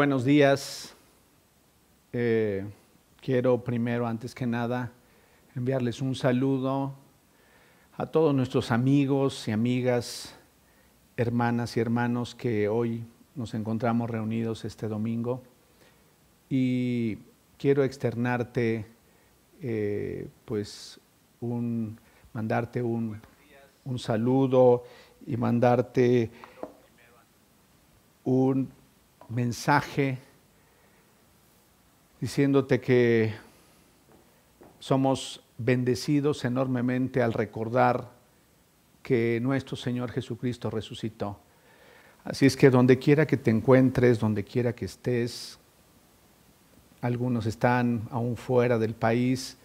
Buenos días. Eh, quiero primero, antes que nada, enviarles un saludo a todos nuestros amigos y amigas, hermanas y hermanos que hoy nos encontramos reunidos este domingo. Y quiero externarte, eh, pues, un, mandarte un, un saludo y mandarte un mensaje diciéndote que somos bendecidos enormemente al recordar que nuestro Señor Jesucristo resucitó. Así es que donde quiera que te encuentres, donde quiera que estés, algunos están aún fuera del país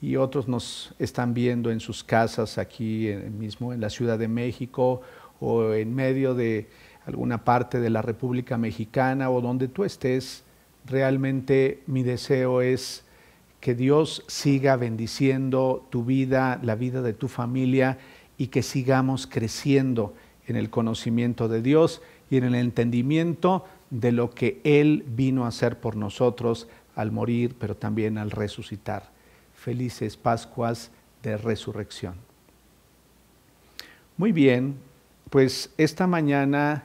y otros nos están viendo en sus casas aquí mismo en la Ciudad de México o en medio de alguna parte de la República Mexicana o donde tú estés, realmente mi deseo es que Dios siga bendiciendo tu vida, la vida de tu familia y que sigamos creciendo en el conocimiento de Dios y en el entendimiento de lo que Él vino a hacer por nosotros al morir, pero también al resucitar. Felices Pascuas de Resurrección. Muy bien, pues esta mañana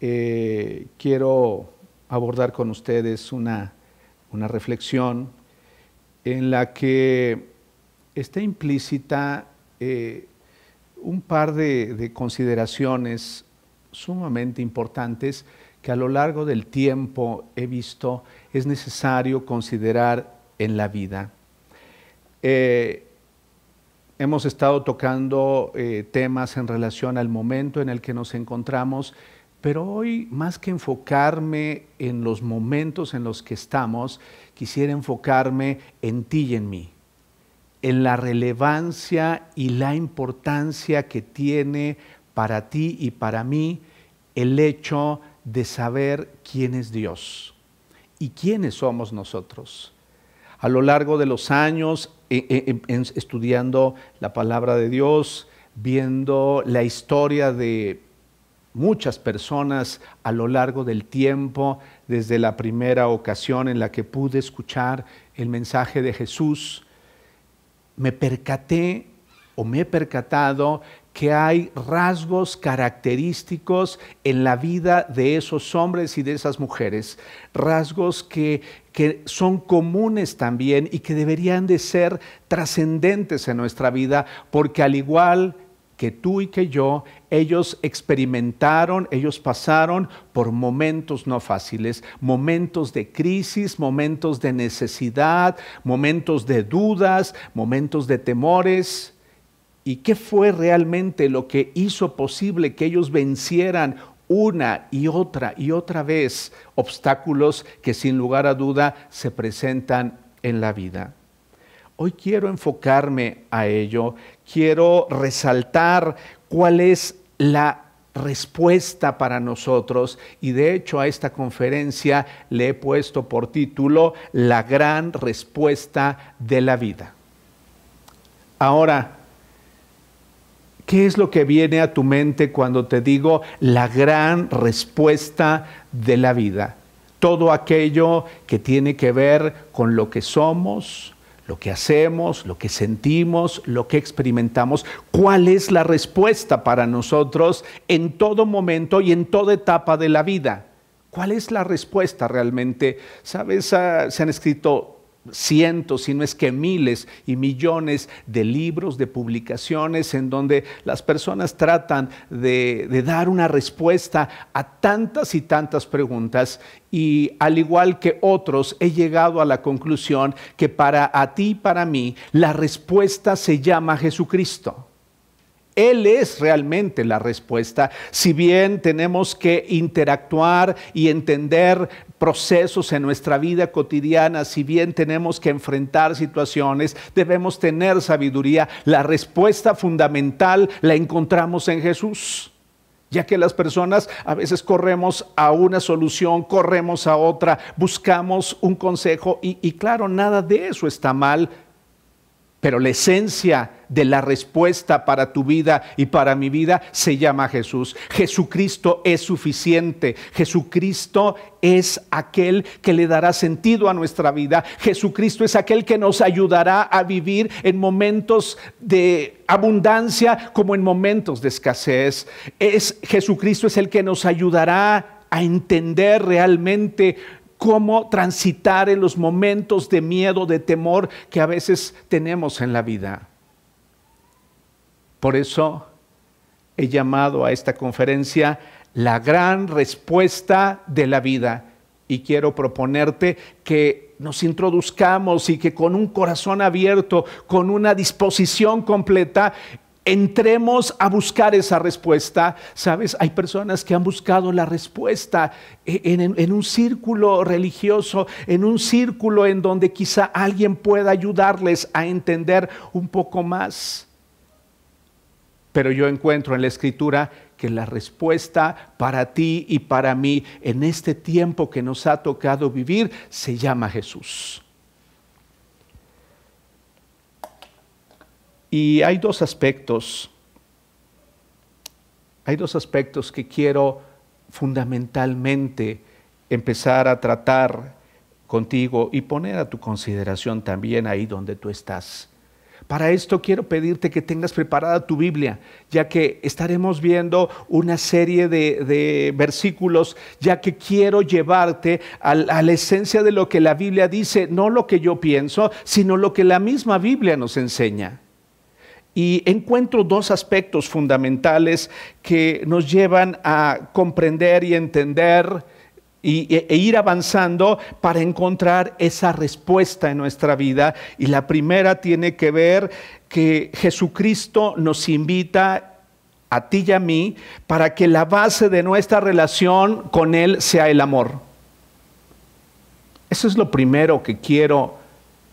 eh, quiero abordar con ustedes una, reflexión en la que está implícita eh, un par de, consideraciones sumamente importantes que a lo largo del tiempo he visto es necesario considerar en la vida. Eh, hemos estado tocando temas en relación al momento en el que nos encontramos pero hoy, más que enfocarme en los momentos en los que estamos, quisiera enfocarme en ti y en mí, en la relevancia y la importancia que tiene para ti y para mí el hecho de saber quién es Dios y quiénes somos nosotros. A lo largo de los años, e, e, estudiando la palabra de Dios, viendo la historia de muchas personas a lo largo del tiempo, desde la primera ocasión en la que pude escuchar el mensaje de Jesús, me percaté o me he percatado que hay rasgos característicos en la vida de esos hombres y de esas mujeres, rasgos que, que son comunes también y que deberían de ser trascendentes en nuestra vida, porque al igual que tú y que yo, ellos experimentaron, ellos pasaron por momentos no fáciles, momentos de crisis, momentos de necesidad, momentos de dudas, momentos de temores. ¿Y qué fue realmente lo que hizo posible que ellos vencieran una y otra y otra vez obstáculos que sin lugar a duda se presentan en la vida? Hoy quiero enfocarme a ello, quiero resaltar cuál es la respuesta para nosotros y de hecho a esta conferencia le he puesto por título La gran respuesta de la vida. Ahora, ¿qué es lo que viene a tu mente cuando te digo la gran respuesta de la vida? Todo aquello que tiene que ver con lo que somos, lo que hacemos, lo que sentimos, lo que experimentamos, cuál es la respuesta para nosotros en todo momento y en toda etapa de la vida. ¿Cuál es la respuesta realmente? Sabes, ah, se han escrito cientos, si no es que miles y millones de libros, de publicaciones en donde las personas tratan de, de, dar una respuesta a tantas y tantas preguntas y al igual que otros he llegado a la conclusión que para a ti y para mí la respuesta se llama Jesucristo. Él es realmente la respuesta. Si bien tenemos que interactuar y entender procesos en nuestra vida cotidiana, si bien tenemos que enfrentar situaciones, debemos tener sabiduría. La respuesta fundamental la encontramos en Jesús ya que las personas a veces corremos a una solución, corremos a otra, buscamos un consejo y, y, claro, nada de eso está mal, pero la esencia de la respuesta para tu vida y para mi vida se llama Jesús. Jesucristo es suficiente. Jesucristo es aquel que le dará sentido a nuestra vida. Jesucristo es aquel que nos ayudará a vivir en momentos de abundancia como en momentos de escasez. Es Jesucristo es el que nos ayudará a entender realmente cómo transitar en los momentos de miedo, de temor que a veces tenemos en la vida. Por eso he llamado a esta conferencia la gran respuesta de la vida y quiero proponerte que nos introduzcamos y que con un corazón abierto, con una disposición completa, entremos a buscar esa respuesta. Sabes, hay personas que han buscado la respuesta en, un círculo religioso, en un círculo en donde quizá alguien pueda ayudarles a entender un poco más. Pero yo encuentro en la escritura que la respuesta para ti y para mí en este tiempo que nos ha tocado vivir se llama Jesús. Y hay dos aspectos, hay dos aspectos que quiero fundamentalmente empezar a tratar contigo y poner a tu consideración también ahí donde tú estás. Para esto quiero pedirte que tengas preparada tu Biblia, ya que estaremos viendo una serie de, versículos, ya que quiero llevarte a, la esencia de lo que la Biblia dice, no lo que yo pienso, sino lo que la misma Biblia nos enseña. Y encuentro dos aspectos fundamentales que nos llevan a comprender y entender e, e, ir avanzando para encontrar esa respuesta en nuestra vida. Y la primera tiene que ver que Jesucristo nos invita a ti y a mí para que la base de nuestra relación con Él sea el amor. Eso es lo primero que quiero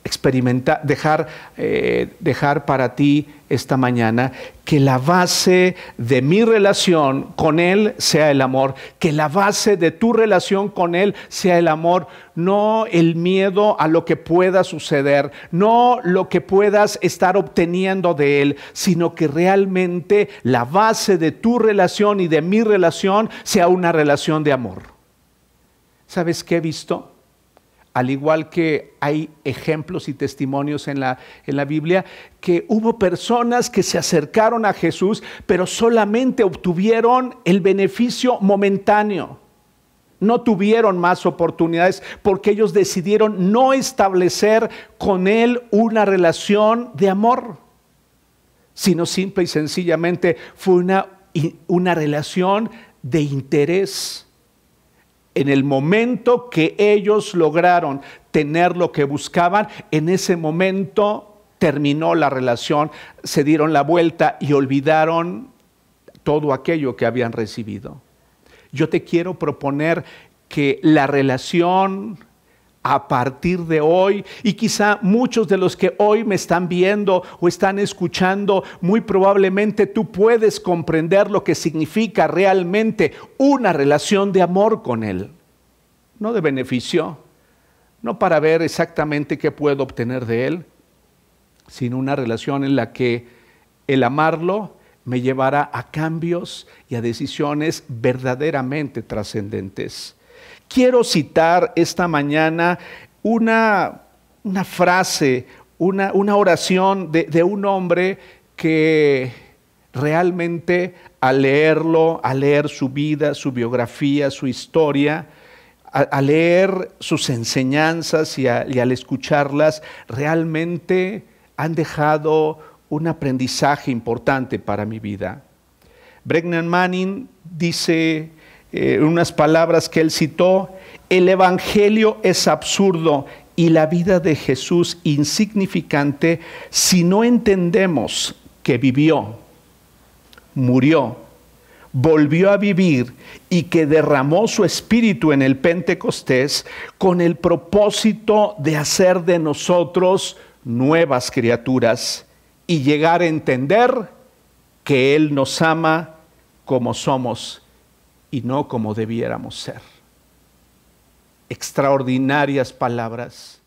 experimentar, dejar, eh, dejar para ti esta mañana, que la base de mi relación con Él sea el amor, que la base de tu relación con Él sea el amor, no el miedo a lo que pueda suceder, no lo que puedas estar obteniendo de Él, sino que realmente la base de tu relación y de mi relación sea una relación de amor. ¿Sabes qué he visto? Al igual que hay ejemplos y testimonios en la, en la, Biblia, que hubo personas que se acercaron a Jesús, pero solamente obtuvieron el beneficio momentáneo. No tuvieron más oportunidades porque ellos decidieron no establecer con Él una relación de amor, sino simple y sencillamente fue una, una relación de interés en el momento que ellos lograron tener lo que buscaban, en ese momento terminó la relación, se dieron la vuelta y olvidaron todo aquello que habían recibido. Yo te quiero proponer que la relación a partir de hoy y quizá muchos de los que hoy me están viendo o están escuchando, muy probablemente tú puedes comprender lo que significa realmente una relación de amor con Él, no de beneficio, no para ver exactamente qué puedo obtener de Él, sino una relación en la que el amarlo me llevará a cambios y a decisiones verdaderamente trascendentes. Quiero citar esta mañana una, una frase, una, una oración de, de un hombre que realmente al leerlo, al leer su vida, su biografía, su historia, al leer sus enseñanzas y, y, al escucharlas, realmente han dejado un aprendizaje importante para mi vida. Bregnan Manning dice eh, unas palabras que él citó, el Evangelio es absurdo y la vida de Jesús insignificante si no entendemos que vivió, murió, volvió a vivir y que derramó su espíritu en el Pentecostés con el propósito de hacer de nosotros nuevas criaturas y llegar a entender que Él nos ama como somos y no como debiéramos ser. Extraordinarias palabras.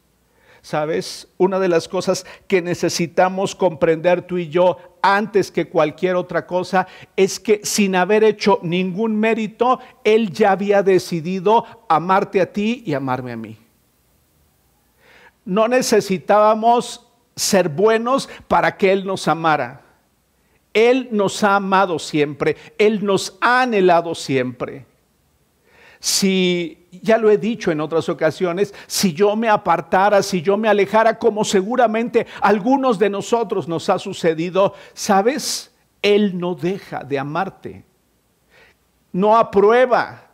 ¿Sabes? Una de las cosas que necesitamos comprender tú y yo antes que cualquier otra cosa es que sin haber hecho ningún mérito, Él ya había decidido amarte a ti y amarme a mí. No necesitábamos ser buenos para que Él nos amara. Él nos ha amado siempre, Él nos ha anhelado siempre. Si, ya lo he dicho en otras ocasiones, si yo me apartara, si yo me alejara, como seguramente algunos de nosotros nos ha sucedido, ¿sabes? Él no deja de amarte. No aprueba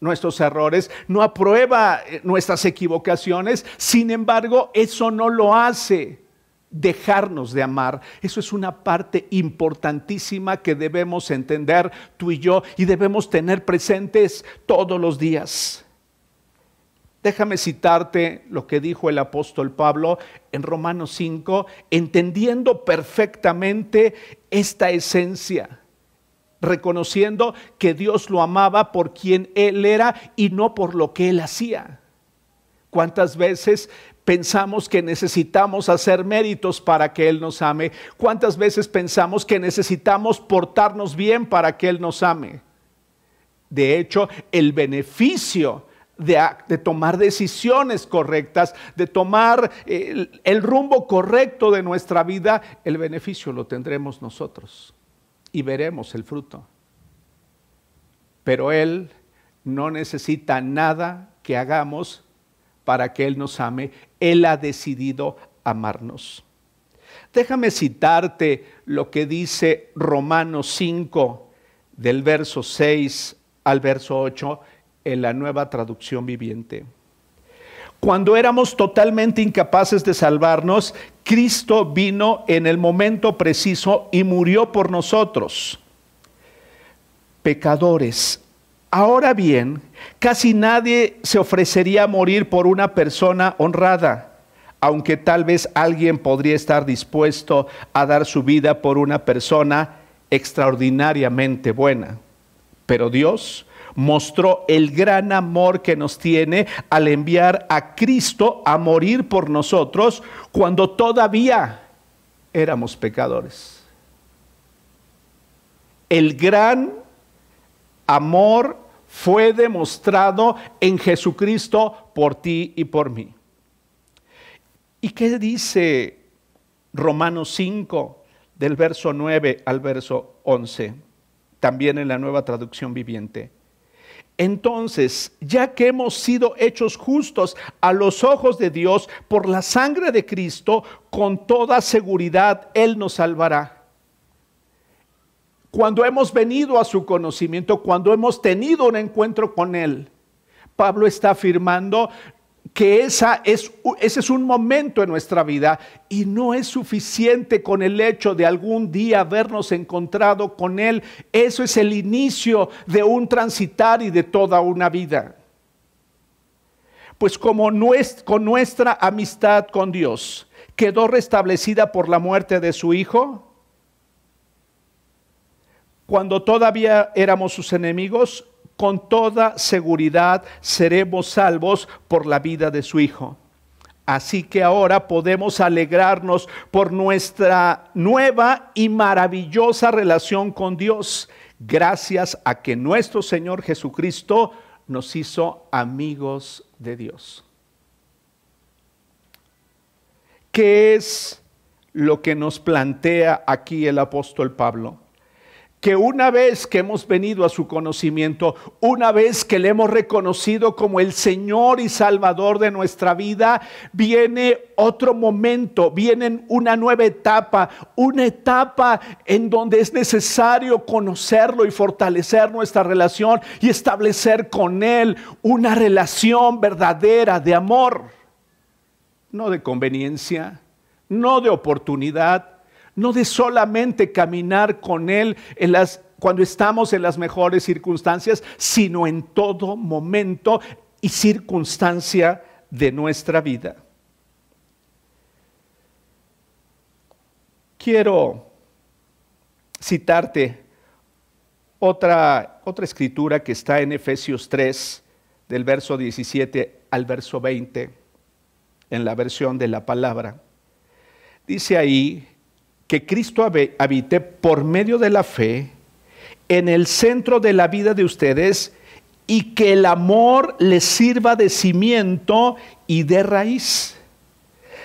nuestros errores, no aprueba eh, nuestras equivocaciones, sin embargo, eso no lo hace dejarnos de amar. Eso es una parte importantísima que debemos entender tú y yo y debemos tener presentes todos los días. Déjame citarte lo que dijo el apóstol Pablo en Romanos 5, entendiendo perfectamente esta esencia, reconociendo que Dios lo amaba por quien Él era y no por lo que Él hacía. ¿Cuántas veces pensamos que necesitamos hacer méritos para que Él nos ame? ¿Cuántas veces pensamos que necesitamos portarnos bien para que Él nos ame? De hecho, el beneficio de, tomar decisiones correctas, de tomar el, el rumbo correcto de nuestra vida, el beneficio lo tendremos nosotros y veremos el fruto. Pero Él no necesita nada que hagamos para que Él nos ame. Él ha decidido amarnos. Déjame citarte lo que dice Romanos 5, del verso 6 al verso 8, en la nueva traducción viviente. Cuando éramos totalmente incapaces de salvarnos, Cristo vino en el momento preciso y murió por nosotros. Pecadores, Ahora bien, casi nadie se ofrecería a morir por una persona honrada, aunque tal vez alguien podría estar dispuesto a dar su vida por una persona extraordinariamente buena. Pero Dios mostró el gran amor que nos tiene al enviar a Cristo a morir por nosotros cuando todavía éramos pecadores. El gran amor fue demostrado en Jesucristo por ti y por mí. ¿Y qué dice Romanos 5 del verso 9 al verso 11? También en la nueva traducción viviente. Entonces, ya que hemos sido hechos justos a los ojos de Dios por la sangre de Cristo, con toda seguridad Él nos salvará cuando hemos venido a su conocimiento, cuando hemos tenido un encuentro con Él. Pablo está afirmando que esa es, ese es un momento en nuestra vida y no es suficiente con el hecho de algún día habernos encontrado con Él. Eso es el inicio de un transitar y de toda una vida. Pues como con nuestra amistad con Dios quedó restablecida por la muerte de su Hijo, cuando todavía éramos sus enemigos, con toda seguridad seremos salvos por la vida de su Hijo. Así que ahora podemos alegrarnos por nuestra nueva y maravillosa relación con Dios, gracias a que nuestro Señor Jesucristo nos hizo amigos de Dios. ¿Qué es lo que nos plantea aquí el apóstol Pablo? Que una vez que hemos venido a su conocimiento, una vez que le hemos reconocido como el Señor y Salvador de nuestra vida, viene otro momento, viene una nueva etapa, una etapa en donde es necesario conocerlo y fortalecer nuestra relación y establecer con Él una relación verdadera de amor, no de conveniencia, no de oportunidad, no de solamente caminar con Él cuando estamos en las mejores circunstancias, sino en todo momento y circunstancia de nuestra vida. Quiero citarte otra, otra escritura que está en Efesios 3, del verso 17 al verso 20. en la versión de la palabra. Dice ahí que Cristo habite por medio de la fe en el centro de la vida de ustedes y que el amor les sirva de cimiento y de raíz.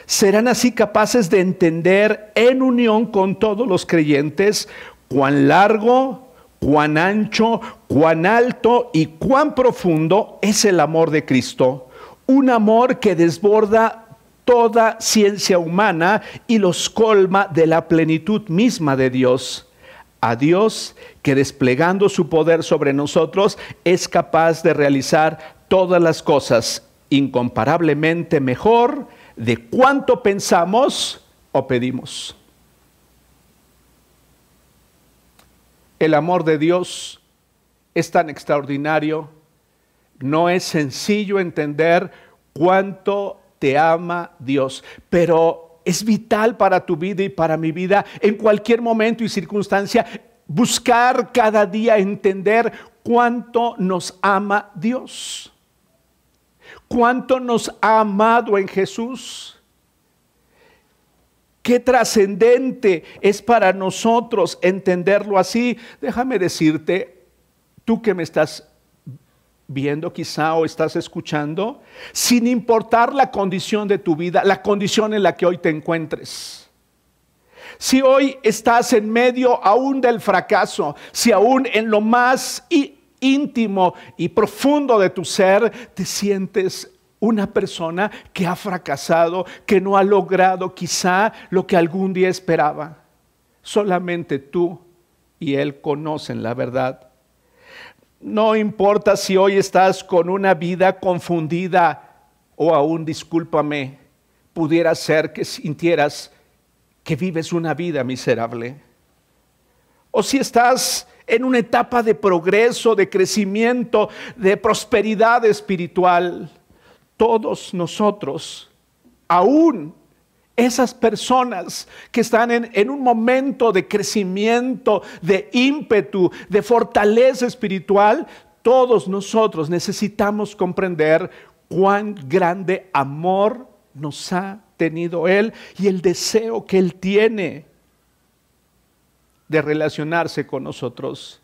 Serán así capaces de entender en unión con todos los creyentes cuán largo, cuán ancho, cuán alto y cuán profundo es el amor de Cristo. Un amor que desborda toda ciencia humana y los colma de la plenitud misma de Dios. A Dios que desplegando su poder sobre nosotros es capaz de realizar todas las cosas incomparablemente mejor de cuánto pensamos o pedimos. El amor de Dios es tan extraordinario, no es sencillo entender cuánto te ama Dios, pero es vital para tu vida y para mi vida en cualquier momento y circunstancia buscar cada día entender cuánto nos ama Dios, cuánto nos ha amado en Jesús. Qué trascendente es para nosotros entenderlo así. Déjame decirte, tú que me estás viendo quizá o estás escuchando, sin importar la condición de tu vida, la condición en la que hoy te encuentres. Si hoy estás en medio aún del fracaso, si aún en lo más íntimo y profundo de tu ser te sientes una persona que ha fracasado, que no ha logrado quizá lo que algún día esperaba. Solamente tú y Él conocen la verdad. No importa si hoy estás con una vida confundida o aún, discúlpame, pudiera ser que sintieras que vives una vida miserable. O si estás en una etapa de progreso, de crecimiento, de prosperidad espiritual todos nosotros, aún esas personas que están en, un momento de crecimiento, de ímpetu, de fortaleza espiritual, todos nosotros necesitamos comprender cuán grande amor nos ha tenido Él y el deseo que Él tiene de relacionarse con nosotros.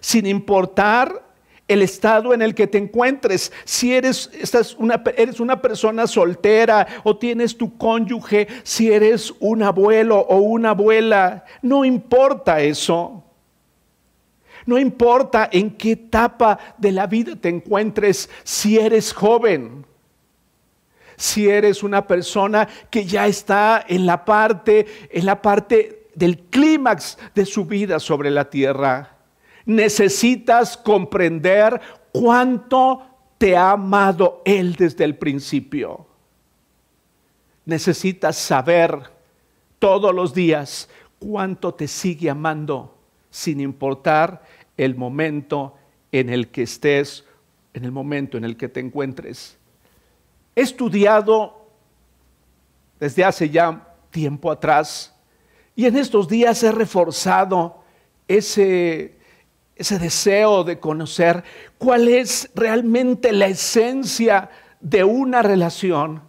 Sin importar el estado en el que te encuentres. Si eres, una, eres una persona soltera o tienes tu cónyuge, si eres un abuelo o una abuela, no importa eso. No importa en qué etapa de la vida te encuentres, si eres joven, si eres una persona que ya está en la parte, en la parte del clímax de su vida sobre la tierra necesitas comprender cuánto te ha amado Él desde el principio. Necesitas saber todos los días cuánto te sigue amando, sin importar el momento en el que estés, en el momento en el que te encuentres. He estudiado desde hace ya tiempo atrás y en estos días he reforzado ese ese deseo de conocer cuál es realmente la esencia de una relación.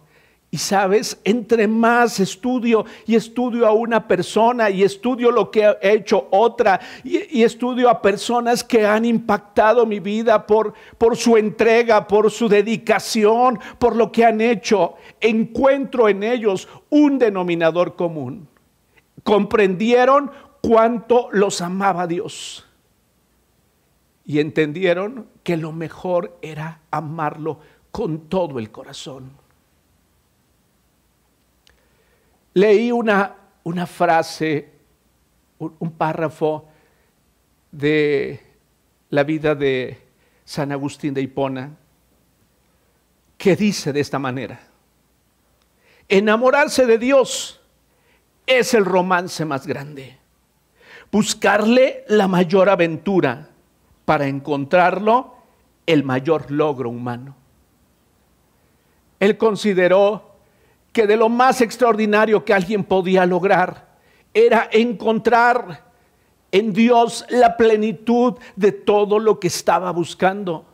Y sabes, entre más estudio y estudio a una persona y estudio lo que ha hecho otra y, estudio a personas que han impactado mi vida por, por su entrega, por su dedicación, por lo que han hecho, encuentro en ellos un denominador común. Comprendieron cuánto los amaba Dios y entendieron que lo mejor era amarlo con todo el corazón. Leí una, una frase, un, un párrafo de la vida de San Agustín de Hipona, que dice de esta manera, enamorarse de Dios es el romance más grande, buscarle la mayor aventura para encontrarlo el mayor logro humano. Él consideró que de lo más extraordinario que alguien podía lograr era encontrar en Dios la plenitud de todo lo que estaba buscando.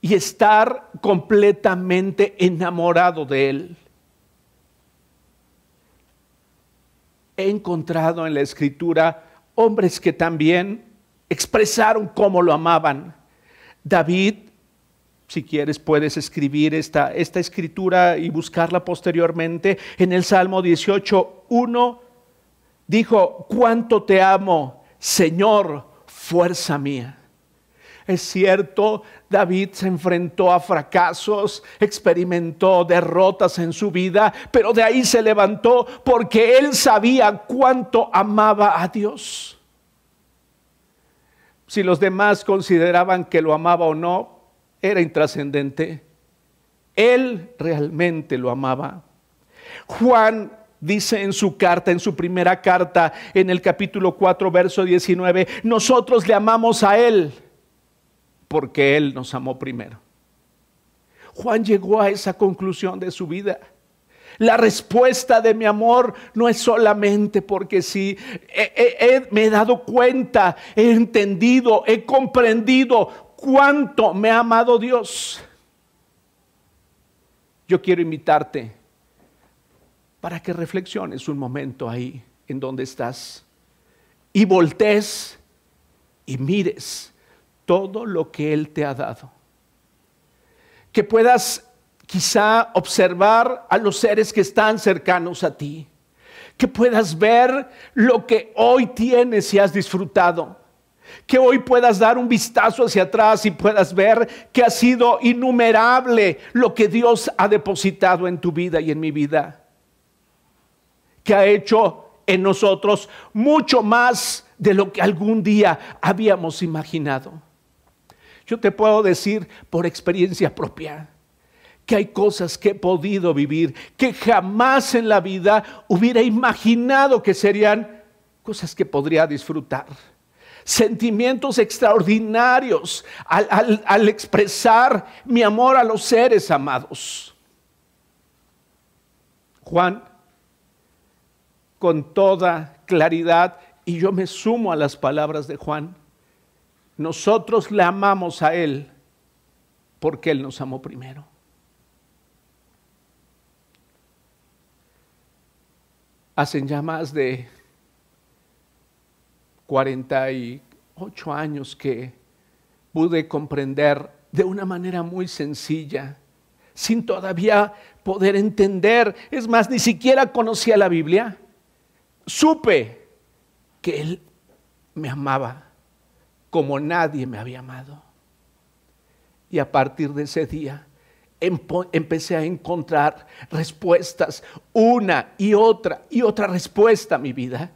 y estar completamente enamorado de Él. He encontrado en la escritura hombres que también expresaron cómo lo amaban. David, si quieres puedes escribir esta, escritura y buscarla posteriormente, en el Salmo 18, 1, dijo, cuánto te amo, Señor, fuerza mía. Es cierto, David se enfrentó a fracasos, experimentó derrotas en su vida, pero de ahí se levantó porque él sabía cuánto amaba a Dios. Si los demás consideraban que lo amaba o no, era intrascendente. Él realmente lo amaba. Juan dice en su carta, en su primera carta, en el capítulo 4, verso 19, nosotros le amamos a Él porque Él nos amó primero. Juan llegó a esa conclusión de su vida. La respuesta de mi amor no es solamente porque sí, me he dado cuenta, he entendido, he comprendido cuánto me ha amado Dios. Yo quiero invitarte para que reflexiones un momento ahí en donde estás y voltees y mires todo lo que Él te ha dado. Que puedas quizá observar a los seres que están cercanos a ti, que puedas ver lo que hoy tienes y has disfrutado, que hoy puedas dar un vistazo hacia atrás y puedas ver que ha sido innumerable lo que Dios ha depositado en tu vida y en mi vida, que ha hecho en nosotros mucho más de lo que algún día habíamos imaginado. Yo te puedo decir por experiencia propia que hay cosas que he podido vivir que jamás en la vida hubiera imaginado que serían cosas que podría disfrutar. Sentimientos extraordinarios al, expresar mi amor a los seres amados. Juan, con toda claridad, y yo me sumo a las palabras de Juan, nosotros le amamos a Él porque Él nos amó primero. Hacen ya más de 48 años que pude comprender de una manera muy sencilla, sin todavía poder entender, es más, ni siquiera conocía la Biblia, supe que Él me amaba como nadie me había amado. Y a partir de ese día empecé a encontrar respuestas, una y otra y otra respuesta a mi vida.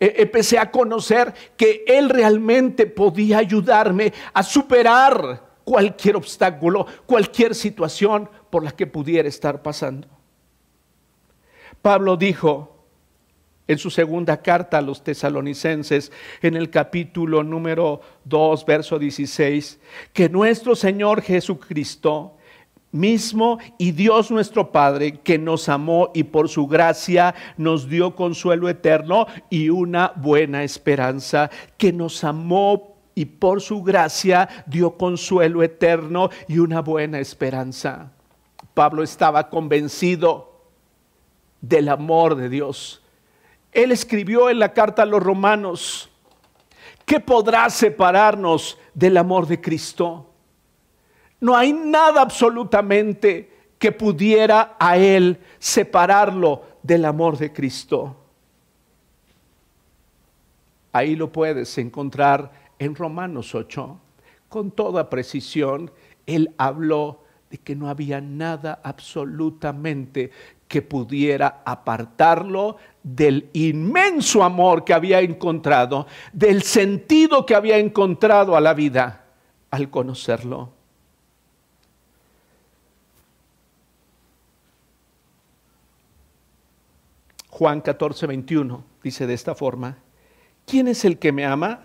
E, empecé a conocer que Él realmente podía ayudarme a superar cualquier obstáculo, cualquier situación por la que pudiera estar pasando. Pablo dijo en su segunda carta a los tesalonicenses, en el capítulo número 2, verso 16, que nuestro Señor Jesucristo, mismo y Dios nuestro Padre, que nos amó y por su gracia nos dio consuelo eterno y una buena esperanza, que nos amó y por su gracia dio consuelo eterno y una buena esperanza. Pablo estaba convencido del amor de Dios. Él escribió en la carta a los romanos, ¿qué podrá separarnos del amor de Cristo? No hay nada absolutamente que pudiera a Él separarlo del amor de Cristo. Ahí lo puedes encontrar en Romanos 8. Con toda precisión, Él habló de que no había nada absolutamente que pudiera apartarlo del inmenso amor que había encontrado, del sentido que había encontrado a la vida al conocerlo. Juan 14, 21 dice de esta forma, ¿quién es el que me ama?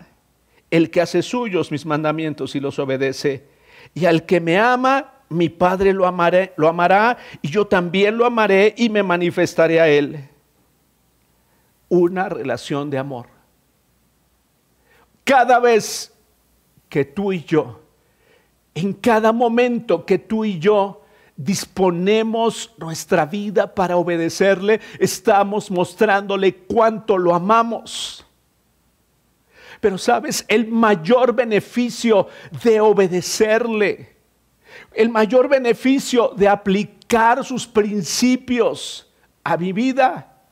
El que hace suyos mis mandamientos y los obedece. Y al que me ama, mi Padre lo, lo amará y yo también lo amaré y me manifestaré a él. Una relación de amor. Cada vez que tú y yo en cada momento que tú y yo disponemos nuestra vida para obedecerle, estamos mostrándole cuánto lo amamos. Pero sabes, el mayor beneficio de obedecerle, el mayor beneficio de aplicar sus principios a mi vida,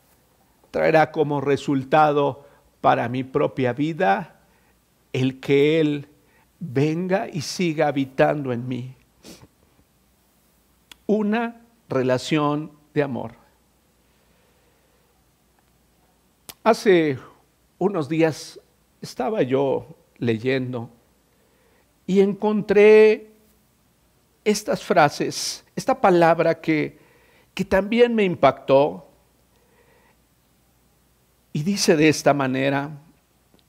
traerá como resultado para mi propia vida el que Él venga y siga habitando en mí. Una relación de amor. Hace unos días estaba yo leyendo y encontré estas frases, esta palabra que, que también me impactó. Y dice de esta manera,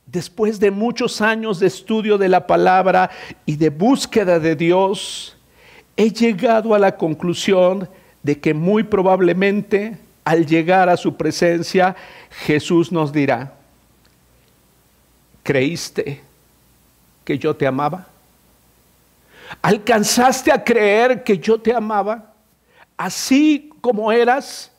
después de muchos años de estudio de la palabra y de búsqueda de Dios, he llegado a la conclusión de que muy probablemente al llegar a su presencia, Jesús nos dirá, ¿creíste que yo te amaba? ¿Alcanzaste a creer que yo te amaba así como eras?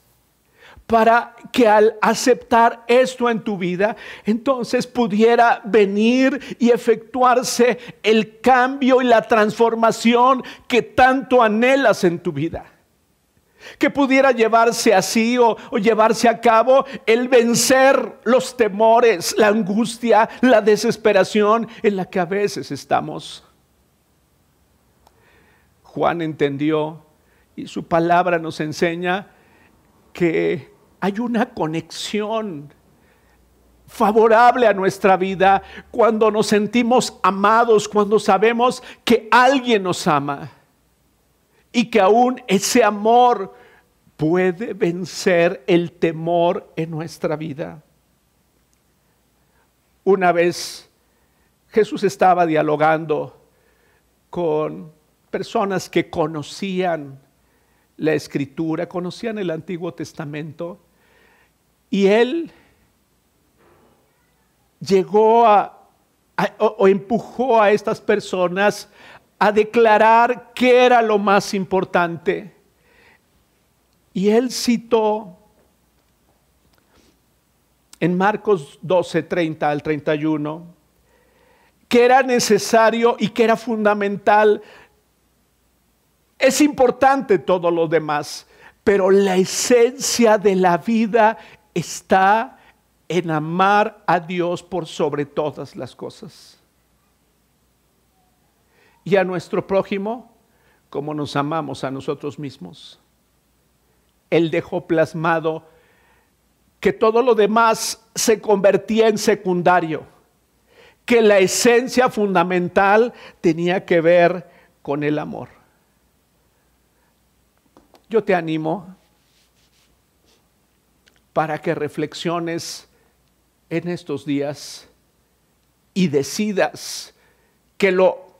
Para que al aceptar esto en tu vida, entonces pudiera venir y efectuarse el cambio y la transformación que tanto anhelas en tu vida. Que pudiera llevarse así o, llevarse a cabo el vencer los temores, la angustia, la desesperación en la que a veces estamos. Juan entendió y su palabra nos enseña que hay una conexión favorable a nuestra vida cuando nos sentimos amados, cuando sabemos que alguien nos ama y que aún ese amor puede vencer el temor en nuestra vida. Una vez Jesús estaba dialogando con personas que conocían la escritura, conocían el Antiguo Testamento y él llegó a, o, empujó a estas personas a declarar qué era lo más importante. Y él citó en Marcos 12, 30 al 31, que era necesario y que era fundamental. Es importante todo lo demás, pero la esencia de la vida está en amar a Dios por sobre todas las cosas. Y a nuestro prójimo como nos amamos a nosotros mismos. Él dejó plasmado que todo lo demás se convertía en secundario, que la esencia fundamental tenía que ver con el amor. Yo te animo para que reflexiones en estos días y decidas que lo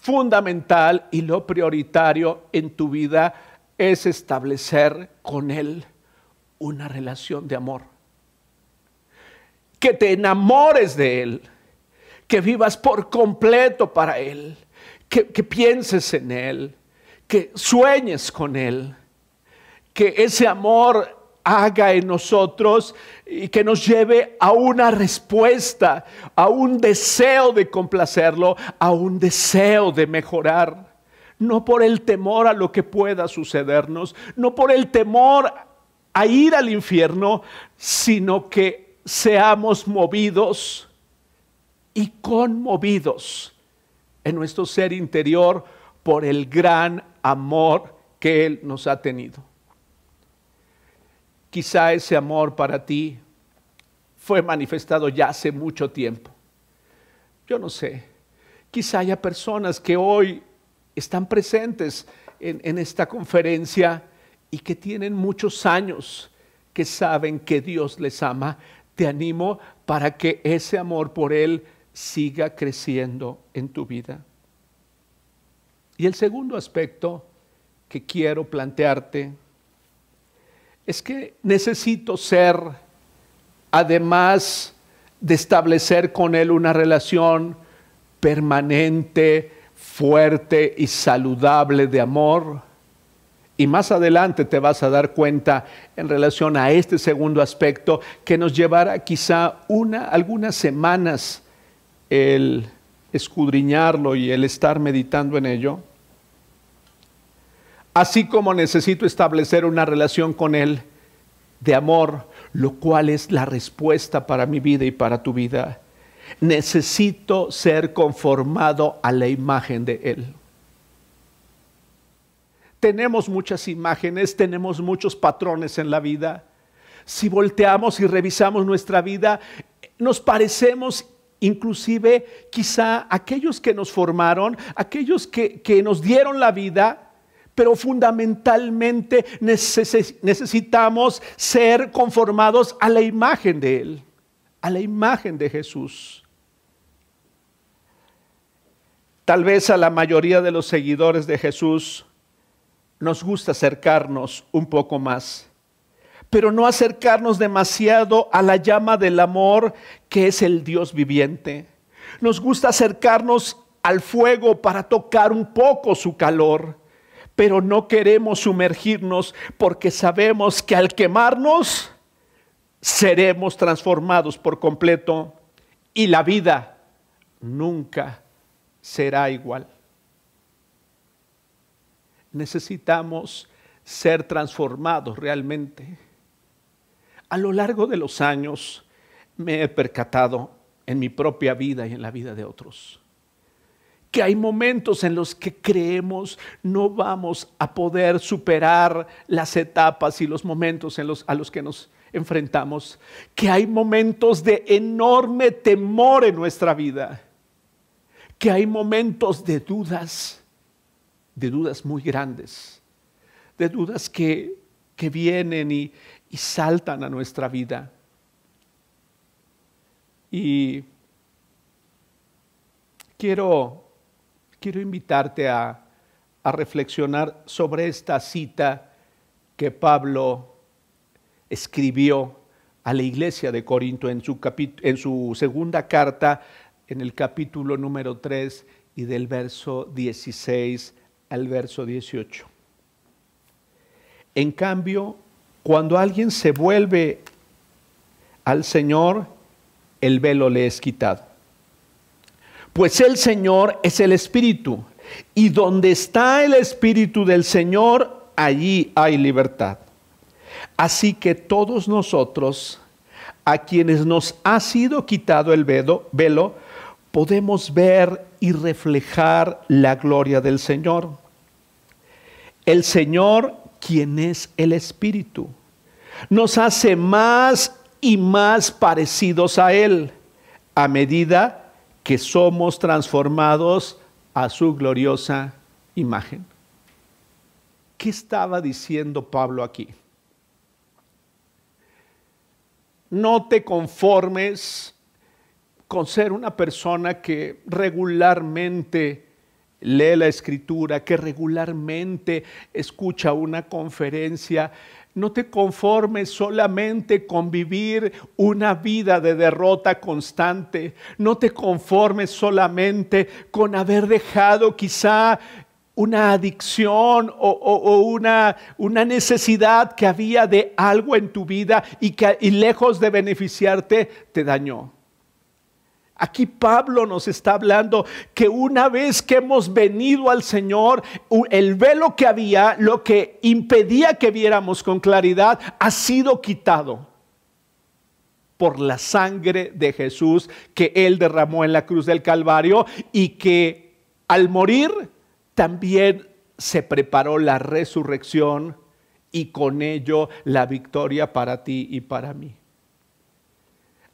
fundamental y lo prioritario en tu vida es establecer con Él una relación de amor. Que te enamores de Él, que vivas por completo para Él, que, que pienses en Él, que sueñes con Él, que ese amor haga en nosotros y que nos lleve a una respuesta, a un deseo de complacerlo, a un deseo de mejorar. No por el temor a lo que pueda sucedernos, no por el temor a ir al infierno, sino que seamos movidos y conmovidos en nuestro ser interior por el gran amor que Él nos ha tenido. Quizá ese amor para ti fue manifestado ya hace mucho tiempo. Yo no sé. Quizá haya personas que hoy están presentes en, esta conferencia y que tienen muchos años que saben que Dios les ama. Te animo para que ese amor por Él siga creciendo en tu vida. Y el segundo aspecto que quiero plantearte es que necesito ser, además de establecer con Él una relación permanente, fuerte y saludable de amor. Y más adelante te vas a dar cuenta en relación a este segundo aspecto que nos llevará quizá una, algunas semanas el escudriñarlo y el estar meditando en ello. Así como necesito establecer una relación con Él de amor, lo cual es la respuesta para mi vida y para tu vida. Necesito ser conformado a la imagen de Él. Tenemos muchas imágenes, tenemos muchos patrones en la vida. Si volteamos y revisamos nuestra vida, nos parecemos inclusive quizá aquellos que nos formaron, aquellos que, que nos dieron la vida, pero fundamentalmente necesitamos ser conformados a la imagen de Él, a la imagen de Jesús. Tal vez a la mayoría de los seguidores de Jesús nos gusta acercarnos un poco más, pero no acercarnos demasiado a la llama del amor que es el Dios viviente. Nos gusta acercarnos al fuego para tocar un poco su calor, pero no queremos sumergirnos porque sabemos que al quemarnos seremos transformados por completo y la vida nunca será igual necesitamos ser transformados realmente. A lo largo de los años me he percatado en mi propia vida y en la vida de otros que hay momentos en los que creemos no vamos a poder superar las etapas y los momentos a los que nos enfrentamos, que hay momentos de enorme temor en nuestra vida, que hay momentos de dudas, de dudas muy grandes, de dudas que, vienen y, y saltan a nuestra vida. Y quiero, quiero invitarte a, reflexionar sobre esta cita que Pablo escribió a la iglesia de Corinto en su, en su segunda carta, en el capítulo número 3 y del verso 16 al verso 18. En cambio, cuando alguien se vuelve al Señor, el velo le es quitado. Pues el Señor es el Espíritu, y donde está el Espíritu del Señor, allí hay libertad. Así que todos nosotros, a quienes nos ha sido quitado el velo, podemos ver y reflejar la gloria del Señor. El Señor, quien es el Espíritu, nos hace más y más parecidos a Él a medida que somos transformados a su gloriosa imagen. ¿Qué estaba diciendo Pablo aquí? No te conformes con ser una persona que regularmente lee la escritura, que regularmente escucha una conferencia. No te conformes solamente con vivir una vida de derrota constante. No te conformes solamente con haber dejado quizá una adicción o, una, una, necesidad que había de algo en tu vida y que y lejos de beneficiarte te dañó. Aquí Pablo nos está hablando que una vez que hemos venido al Señor, el velo que había, lo que impedía que viéramos con claridad, ha sido quitado por la sangre de Jesús que Él derramó en la cruz del Calvario y que al morir también se preparó la resurrección y con ello la victoria para ti y para mí.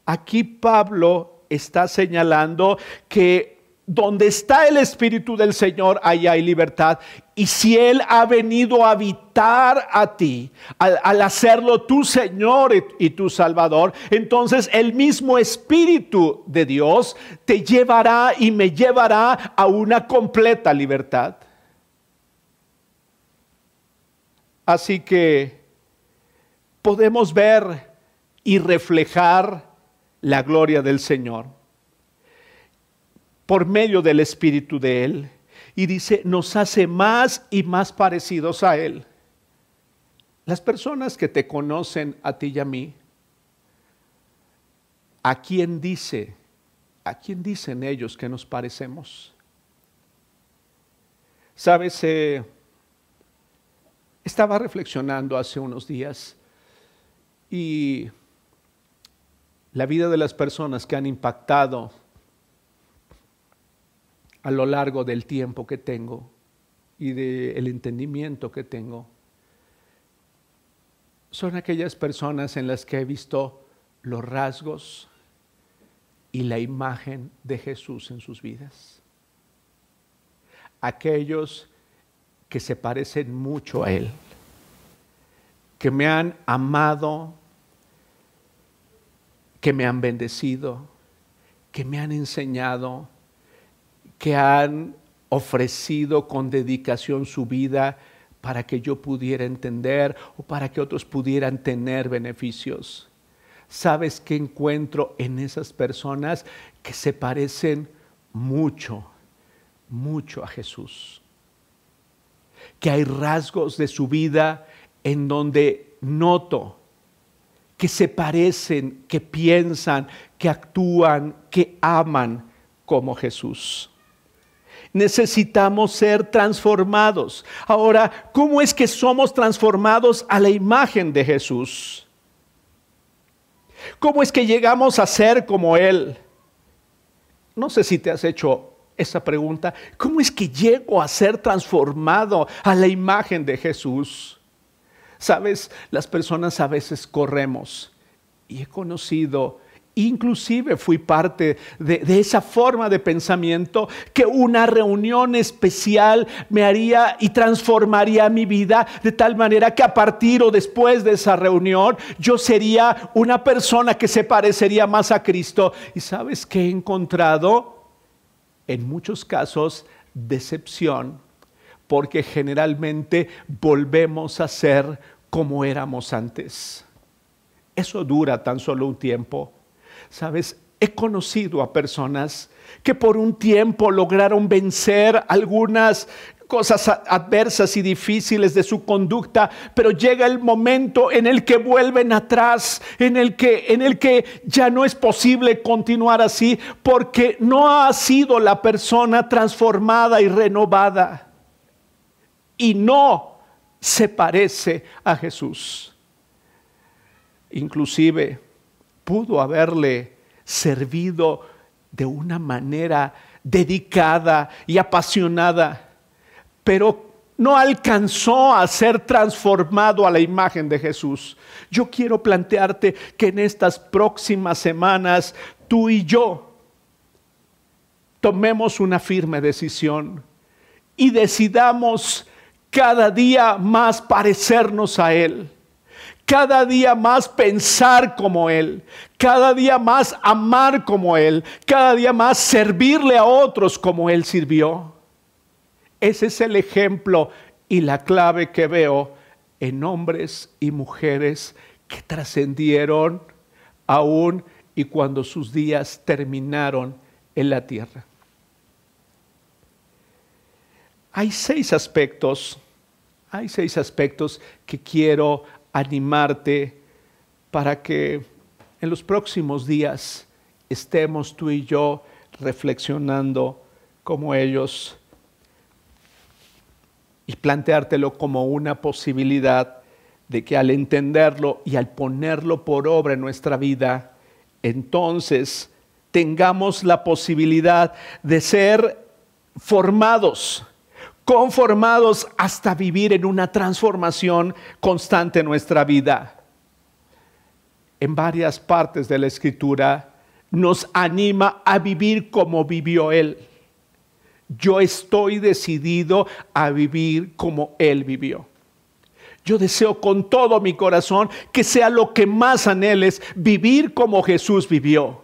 Aquí Pablo está señalando que donde está el Espíritu del Señor, ahí hay libertad. Y si Él ha venido a habitar a ti, al, hacerlo tu Señor y, tu Salvador, entonces el mismo Espíritu de Dios te llevará y me llevará a una completa libertad. Así que podemos ver y reflejar la gloria del Señor por medio del Espíritu de Él. Y dice, nos hace más y más parecidos a Él. Las personas que te conocen a ti y a mí, ¿a quién dice? ¿A quién dicen ellos que nos parecemos? Sabes, eh, estaba reflexionando hace unos días y la vida de las personas que han impactado a lo largo del tiempo que tengo y del entendimiento que tengo son aquellas personas en las que he visto los rasgos y la imagen de Jesús en sus vidas. Aquellos que se parecen mucho a Él, que me han amado, que me han bendecido, que me han enseñado, que han ofrecido con dedicación su vida para que yo pudiera entender o para que otros pudieran tener beneficios. ¿Sabes qué encuentro en esas personas que se parecen mucho, mucho a Jesús? Que hay rasgos de su vida en donde noto que se parecen, que piensan, que actúan, que aman como Jesús necesitamos ser transformados. Ahora, ¿cómo es que somos transformados a la imagen de Jesús? ¿Cómo es que llegamos a ser como Él? No sé si te has hecho esa pregunta. ¿Cómo es que llego a ser transformado a la imagen de Jesús? Sabes, las personas a veces corremos y he conocido Inclusive fui parte de, esa forma de pensamiento que una reunión especial me haría y transformaría mi vida de tal manera que a partir o después de esa reunión yo sería una persona que se parecería más a Cristo. ¿Y sabes qué he encontrado? En muchos casos, decepción, porque generalmente volvemos a ser como éramos antes. Eso dura tan solo un tiempo Sabes, he conocido a personas que por un tiempo lograron vencer algunas cosas adversas y difíciles de su conducta, pero llega el momento en el que vuelven atrás, en el que en el que ya no es posible continuar así porque no ha sido la persona transformada y renovada y no se parece a Jesús. Inclusive pudo haberle servido de una manera dedicada y apasionada, pero no alcanzó a ser transformado a la imagen de Jesús. Yo quiero plantearte que en estas próximas semanas tú y yo tomemos una firme decisión y decidamos cada día más parecernos a Él cada día más pensar como Él, cada día más amar como Él, cada día más servirle a otros como Él sirvió. Ese es el ejemplo y la clave que veo en hombres y mujeres que trascendieron aún y cuando sus días terminaron en la tierra. Hay seis aspectos, hay seis aspectos que quiero animarte para que en los próximos días estemos tú y yo reflexionando como ellos y planteártelo como una posibilidad de que al entenderlo y al ponerlo por obra en nuestra vida, entonces tengamos la posibilidad de ser formados conformados hasta vivir en una transformación constante en nuestra vida. En varias partes de la escritura nos anima a vivir como vivió Él. Yo estoy decidido a vivir como Él vivió. Yo deseo con todo mi corazón que sea lo que más anheles, vivir como Jesús vivió